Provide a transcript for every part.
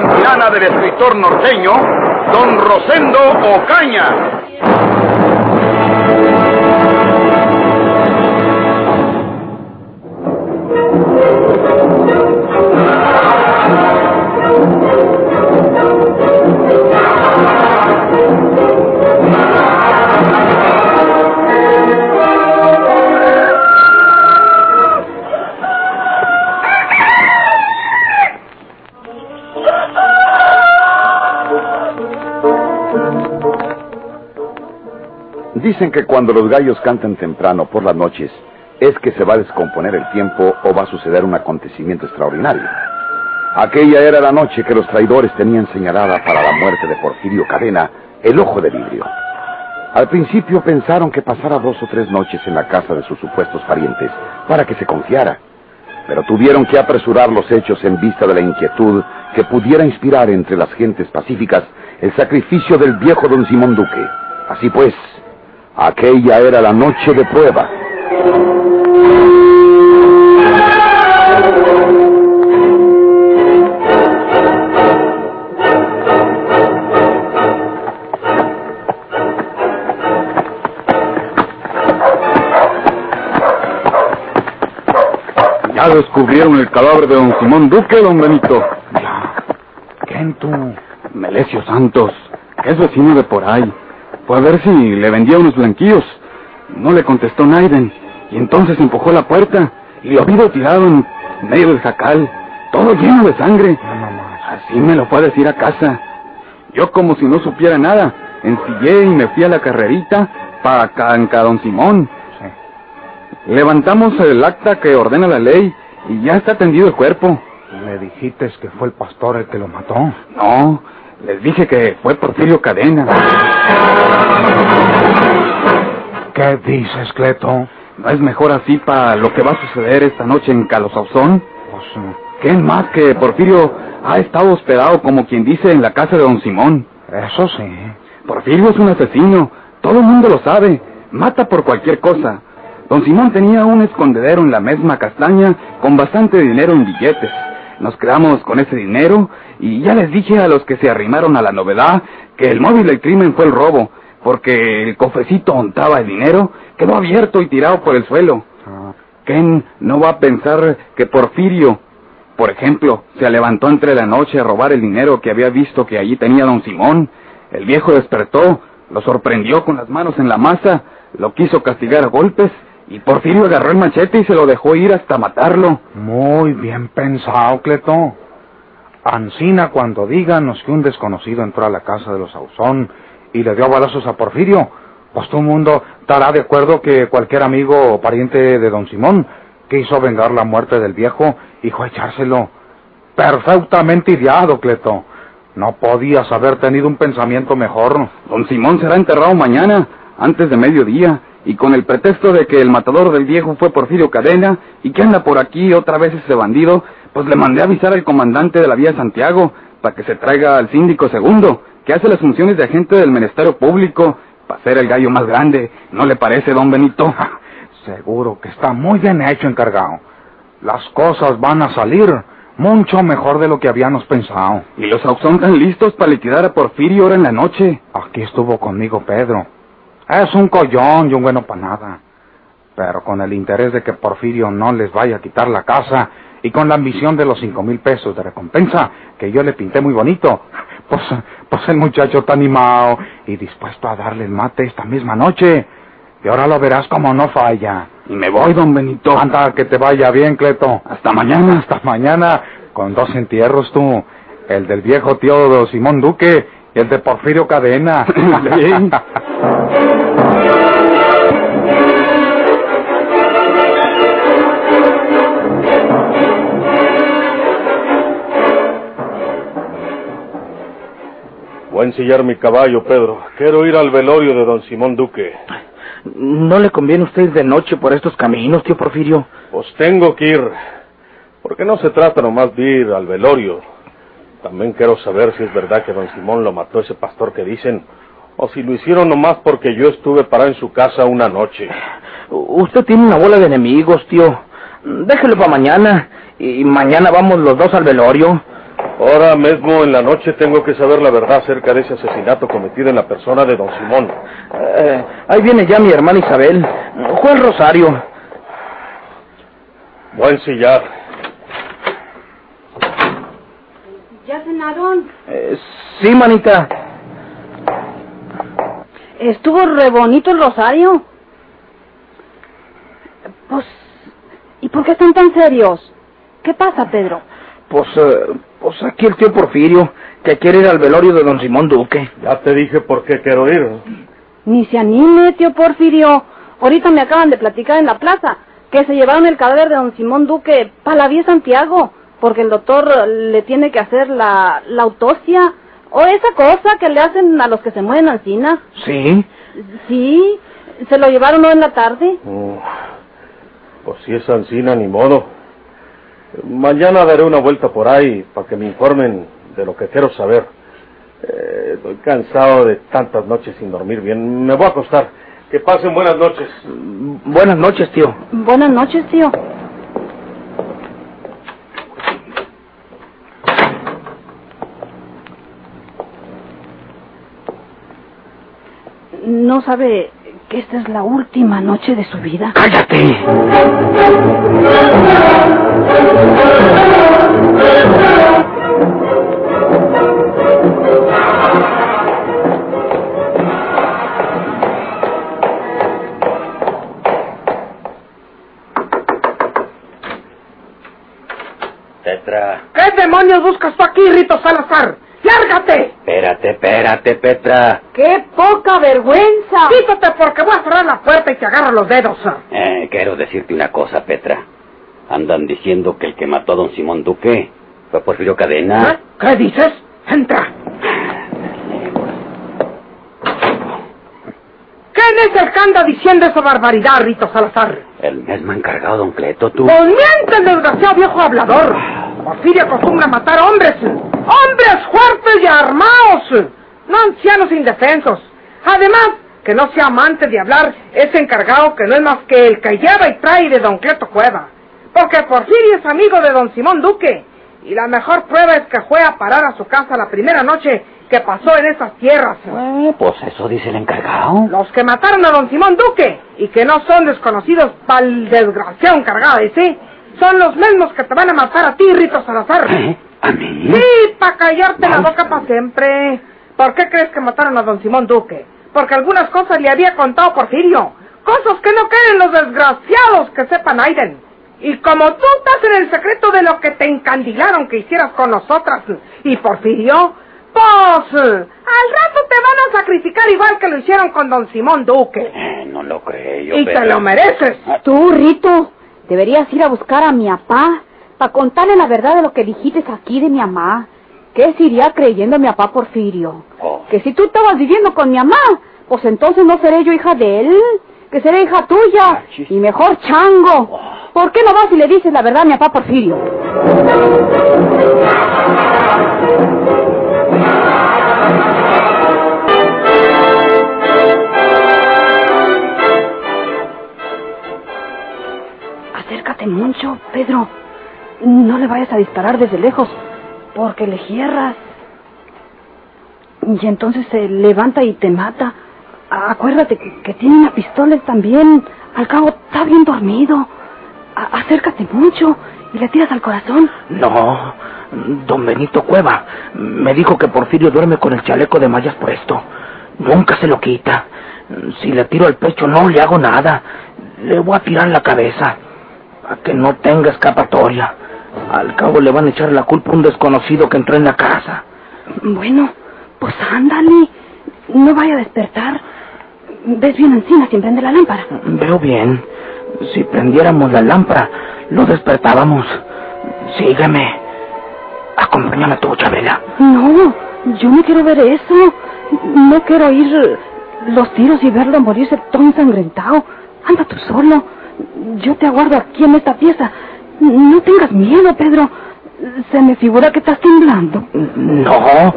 del escritor norteño, Don Rosendo Ocaña. Dicen que cuando los gallos cantan temprano por las noches es que se va a descomponer el tiempo o va a suceder un acontecimiento extraordinario. Aquella era la noche que los traidores tenían señalada para la muerte de Porfirio Cadena, el ojo de vidrio. Al principio pensaron que pasara dos o tres noches en la casa de sus supuestos parientes para que se confiara, pero tuvieron que apresurar los hechos en vista de la inquietud que pudiera inspirar entre las gentes pacíficas el sacrificio del viejo don Simón Duque. Así pues, aquella era la noche de prueba. Ya descubrieron el cadáver de don Simón Duque, don Benito. ¿Quién tú? Melesio Santos, que es vecino de por ahí. Fue a ver si le vendía unos blanquillos. No le contestó Naiden. Y entonces empujó la puerta y lo vi tirado en medio del jacal, todo lleno de sangre. Así me lo fue a decir a casa. Yo como si no supiera nada, ensillé y me fui a la carrerita para Canca don Simón. Levantamos el acta que ordena la ley y ya está tendido el cuerpo. ¿Le dijiste que fue el pastor el que lo mató? No, les dije que fue Porfirio Cadena. ¿Qué dices, Cleto? ¿No es mejor así para lo que va a suceder esta noche en Calosauzón? Pues, ¿Qué más que Porfirio ha estado hospedado, como quien dice, en la casa de don Simón? eso sí. Porfirio es un asesino, todo el mundo lo sabe, mata por cualquier cosa. Don Simón tenía un escondedero en la misma castaña con bastante dinero en billetes. Nos quedamos con ese dinero y ya les dije a los que se arrimaron a la novedad que el móvil del crimen fue el robo, porque el cofrecito ontaba el dinero quedó abierto y tirado por el suelo. ¿Quién no va a pensar que Porfirio, por ejemplo, se levantó entre la noche a robar el dinero que había visto que allí tenía don Simón? El viejo despertó, lo sorprendió con las manos en la masa, lo quiso castigar a golpes y Porfirio agarró el machete y se lo dejó ir hasta matarlo. Muy bien pensado, Cleto. Ancina, cuando díganos que un desconocido entró a la casa de los Ausón y le dio balazos a Porfirio, pues todo el mundo estará de acuerdo que cualquier amigo o pariente de don Simón quiso vengar la muerte del viejo y a echárselo. Perfectamente ideado, Cleto. No podías haber tenido un pensamiento mejor. Don Simón será enterrado mañana, antes de mediodía, y con el pretexto de que el matador del viejo fue Porfirio Cadena y que anda por aquí otra vez ese bandido, pues le mandé avisar al comandante de la vía Santiago para que se traiga al síndico segundo, que hace las funciones de agente del Ministerio Público, para ser el gallo más grande. ¿No le parece, don Benito? Seguro que está muy bien hecho, encargado. Las cosas van a salir mucho mejor de lo que habíamos pensado. Y los Ausón están listos para liquidar a Porfirio ahora en la noche. Aquí estuvo conmigo Pedro. Es un collón y un bueno para nada. Pero con el interés de que Porfirio no les vaya a quitar la casa y con la ambición de los cinco mil pesos de recompensa que yo le pinté muy bonito, pues, pues el muchacho está animado y dispuesto a darle el mate esta misma noche. Y ahora lo verás como no falla. Y me voy, don Benito. Anda, que te vaya bien, Cleto. Hasta mañana. Hasta mañana, con dos entierros tú. El del viejo tío Simón Duque y el de Porfirio Cadena. Voy a ensillar mi caballo, Pedro. Quiero ir al velorio de don Simón Duque. ¿No le conviene a usted de noche por estos caminos, tío Porfirio? Pues tengo que ir. Porque no se trata nomás de ir al velorio. También quiero saber si es verdad que don Simón lo mató ese pastor que dicen, o si lo hicieron nomás porque yo estuve parado en su casa una noche. Usted tiene una bola de enemigos, tío. Déjelo para mañana. Y mañana vamos los dos al velorio. Ahora mismo en la noche tengo que saber la verdad acerca de ese asesinato cometido en la persona de don Simón. Eh, ahí viene ya mi hermana Isabel. Juan Rosario. Voy a ensillar. ¿Ya cenaron? Eh, sí, manita. Estuvo re bonito el rosario. Pues, ¿y por qué están tan serios? ¿Qué pasa, Pedro? Pues, eh, pues aquí el tío Porfirio, que quiere ir al velorio de don Simón Duque. Ya te dije por qué quiero ir. Ni se anime, tío Porfirio. Ahorita me acaban de platicar en la plaza que se llevaron el cadáver de don Simón Duque para la vía Santiago, porque el doctor le tiene que hacer la, la autopsia o esa cosa que le hacen a los que se mueren encina. Sí. Sí, se lo llevaron hoy en la tarde. Pues si es Ancina, ni modo. Mañana daré una vuelta por ahí para que me informen de lo que quiero saber. Eh, estoy cansado de tantas noches sin dormir bien. Me voy a acostar. Que pasen buenas noches. Buenas noches, tío. Buenas noches, tío. ¿No sabe que esta es la última noche de su vida? ¡Cállate! Petra, ¿Qué demonios buscas tú aquí, Rito Salazar? ¡Lárgate! Espérate, espérate, Petra. ¡Qué poca vergüenza! Quítate porque voy a cerrar la puerta y te agarro los dedos. Eh, quiero decirte una cosa, Petra. Andan diciendo que el que mató a don Simón Duque fue Porfirio Cadena. ¿Qué dices? Entra. ¿Quién es el que anda diciendo esa barbaridad, Rito Salazar? El mismo encargado, don Cleto, tú. Pues miente, desgraciado viejo hablador. Porfirio acostumbra a matar hombres. Hombres fuertes y armados. No ancianos indefensos. Además, que no sea amante de hablar, es encargado que no es más que el que lleva y trae de don Cleto Cueva. Porque Porfirio es amigo de don Simón Duque. Y la mejor prueba es que fue a parar a su casa la primera noche que pasó en esas tierras. Eh, pues eso dice el encargado. Los que mataron a don Simón Duque y que no son desconocidos para el desgraciado encargado, ¿sí? Son los mismos que te van a matar a ti, Rito Salazar. ¿Eh? ¿A mí? Sí, para callarte la boca para siempre. ¿Por qué crees que mataron a don Simón Duque? Porque algunas cosas le había contado Porfirio. Cosas que no quieren los desgraciados que sepan Aiden. Y como tú estás en el secreto de lo que te encandilaron que hicieras con nosotras y Porfirio, pues al rato te van a sacrificar igual que lo hicieron con don Simón Duque. Eh, no lo creo, Y te lo mereces. Tú, Rito, deberías ir a buscar a mi papá para contarle la verdad de lo que dijiste aquí de mi mamá. ¿Qué se iría creyendo mi papá Porfirio? Oh. Que si tú estabas viviendo con mi mamá, pues entonces no seré yo hija de él, que seré hija tuya, Achis. y mejor chango. ¿Por qué no vas y le dices la verdad a mi papá Porfirio? No le vayas a disparar desde lejos, porque le hierras. Y entonces se levanta y te mata. Acuérdate que, que tiene una pistola también. Al cabo, está bien dormido. Acércate mucho y le tiras al corazón. No, don Benito Cueva me dijo que Porfirio duerme con el chaleco de mallas puesto. Nunca se lo quita. Si le tiro al pecho no le hago nada. Le voy a tirar la cabeza. A que no tenga escapatoria. Al cabo le van a echar la culpa a un desconocido que entró en la casa. Bueno, pues ándale. No vaya a despertar. ¿Ves bien encima sin prender la lámpara? Veo bien. Si prendiéramos la lámpara, lo despertábamos. Sígueme. Acompáñame tú, Chabela. No, Yo no quiero ver eso. No quiero oír los tiros y verlo morirse todo ensangrentado. Anda tú solo. Yo te aguardo aquí en esta pieza. No tengas miedo, Pedro. Se me figura que estás temblando. No.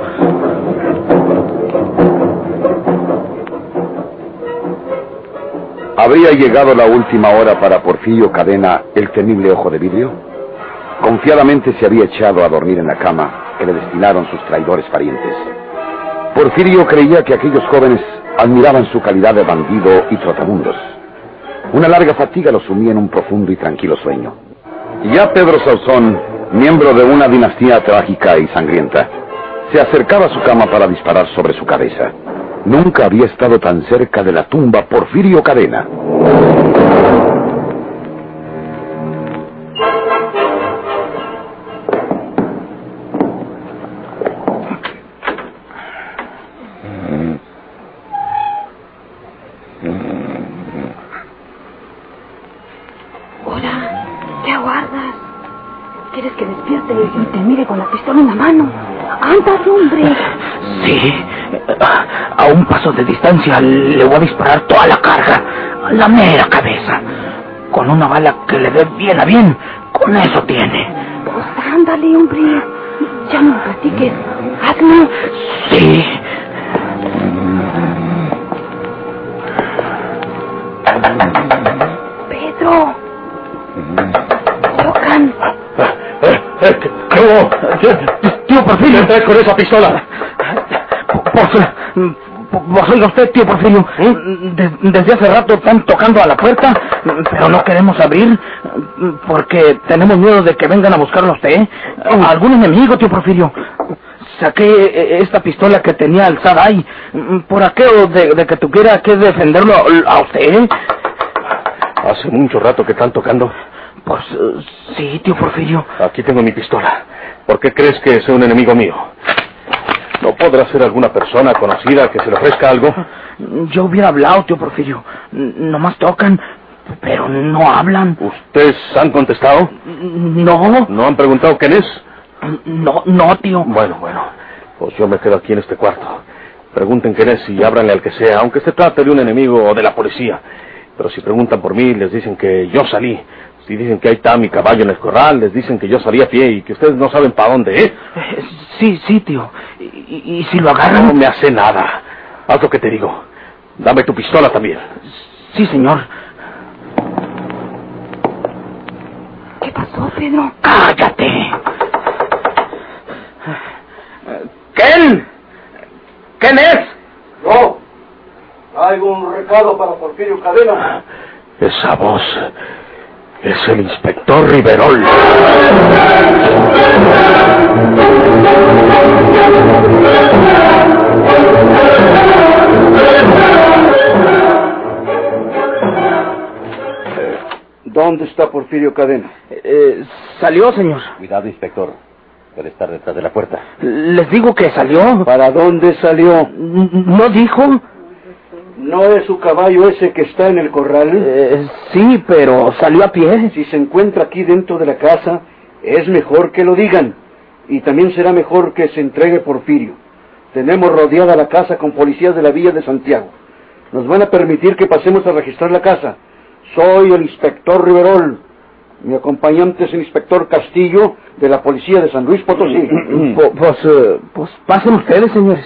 ¿Habría llegado la última hora para Porfirio Cadena, el temible ojo de vidrio? Confiadamente se había echado a dormir en la cama que le destinaron sus traidores parientes. Porfirio creía que aquellos jóvenes admiraban su calidad de bandido y trotamundos. Una larga fatiga lo sumía en un profundo y tranquilo sueño. Ya Pedro Sauzón, miembro de una dinastía trágica y sangrienta, se acercaba a su cama para disparar sobre su cabeza. Nunca había estado tan cerca de la tumba Porfirio Cadena. ¿Quieres que despierte y te mire con la pistola en la mano? ¡Anda, hombre! Sí. A un paso de distancia le voy a disparar toda la carga. a La mera cabeza. Con una bala que le dé bien a bien. Con eso tiene. Pues ándale, hombre. Ya no me platiques. Hazlo. Sí. Tío Porfirio. ¿Qué con esa pistola? Oiga usted, tío Porfirio, de- desde hace rato están tocando a la puerta, pero no queremos abrir porque tenemos miedo de que vengan a buscarlo a usted. ¿Algún enemigo, tío Porfirio? Saqué eh, esta pistola que tenía alzada ahí, por aquello de, de que tuviera que defenderlo a usted. Hace mucho rato que están tocando. Pues eh, sí, tío Porfirio. Aquí tengo mi pistola. ¿Por qué crees que es un enemigo mío? ¿No podrá ser alguna persona conocida que se le ofrezca algo? Yo hubiera hablado, tío Porfirio. Nomás tocan, pero no hablan. ¿Ustedes han contestado? No, ¿No han preguntado quién es? no, no, tío. Bueno, bueno. Pues yo me quedo aquí en este cuarto. Pregunten quién es y ábranle al que sea, aunque se trate de un enemigo o de la policía. Pero si preguntan por mí, les dicen que yo salí. Si dicen que ahí está mi caballo en el corral, les dicen que yo salí a pie y que ustedes no saben para dónde, ¿eh? Eh, Sí, sí, tío. ¿Y, y- y si lo No agarran? me hace nada. Haz lo que te digo. Dame tu pistola también. Sí, señor. ¿Qué pasó, Pedro? ¡Cállate! ¿Quién? ¿Quién es? Yo traigo un recado para Porfirio Cadena. Esa voz es el inspector Riverol. ¿Dónde está Porfirio Cadena? Eh, salió, señor. Cuidado, inspector. Puede estar detrás de la puerta. Les digo que salió. ¿Para dónde salió? ¿No dijo? ¿No es su caballo ese que está en el corral? Eh, sí, pero salió a pie. Si se encuentra aquí dentro de la casa, es mejor que lo digan. Y también será mejor que se entregue Porfirio. Tenemos rodeada la casa con policías de la Villa de Santiago. Nos van a permitir que pasemos a registrar la casa. Soy el inspector Riverol. Mi acompañante es el inspector Castillo de la policía de San Luis Potosí. Po- pues, eh, pues pasen ustedes, señores.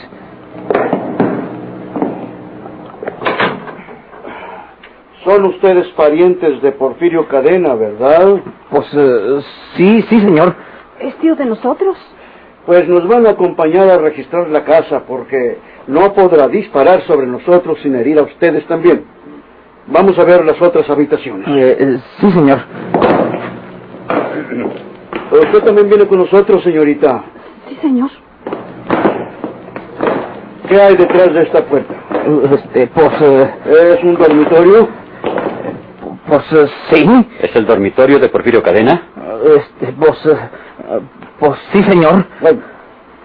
Son ustedes parientes de Porfirio Cadena, ¿verdad? Pues eh, sí, sí, señor. ¿Es tío de nosotros? Pues nos van a acompañar a registrar la casa porque no podrá disparar sobre nosotros sin herir a ustedes también. Vamos a ver las otras habitaciones. Eh, eh, sí, señor. Usted también viene con nosotros, señorita. Sí, señor. ¿Qué hay detrás de esta puerta? Este, pues, ¿Es un dormitorio? Pues sí. ¿Es el dormitorio de Porfirio Cadena? Este, pues, pues sí, señor. Bueno,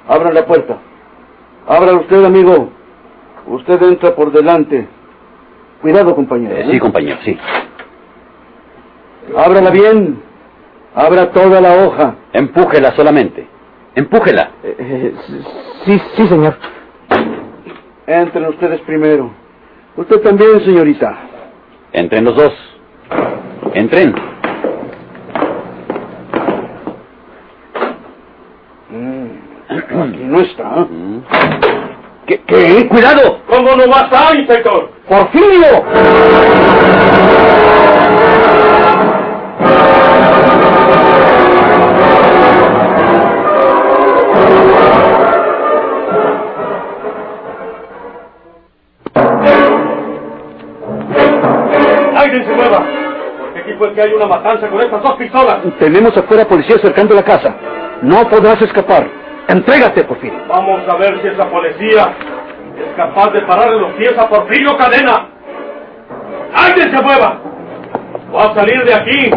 abra la puerta. Abra usted, amigo. Usted entra por delante. Cuidado, compañero. Eh, sí, compañero, sí. Ábrala bien. Abra toda la hoja. Empújela solamente. Empújela. Eh, sí, sí, señor. Entren ustedes primero. Usted también, señorita. Entren los dos. Entren. Mm, aquí no está. Mm. ¿Qué? ¿Qué? ¡Cuidado! ¿Cómo no va a estar, inspector? ¡Porfirio! Que hay una matanza con estas dos pistolas. Tenemos afuera policía cercando la casa. No podrás escapar. Entrégate, Porfirio. Vamos a ver si esa policía es capaz de pararle los pies a Porfirio Cadena. ¡Alguien se mueva! ¡Va a salir de aquí!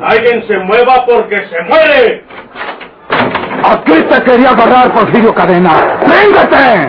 ¡Alguien se mueva porque se muere! Aquí te quería agarrar, Porfirio Cadena. ¡Véngate!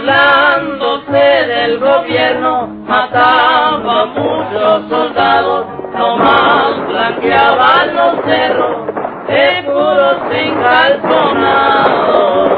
Burlándose del gobierno, mataba a muchos soldados, nomás blanqueaban los cerros de puros encalzonados.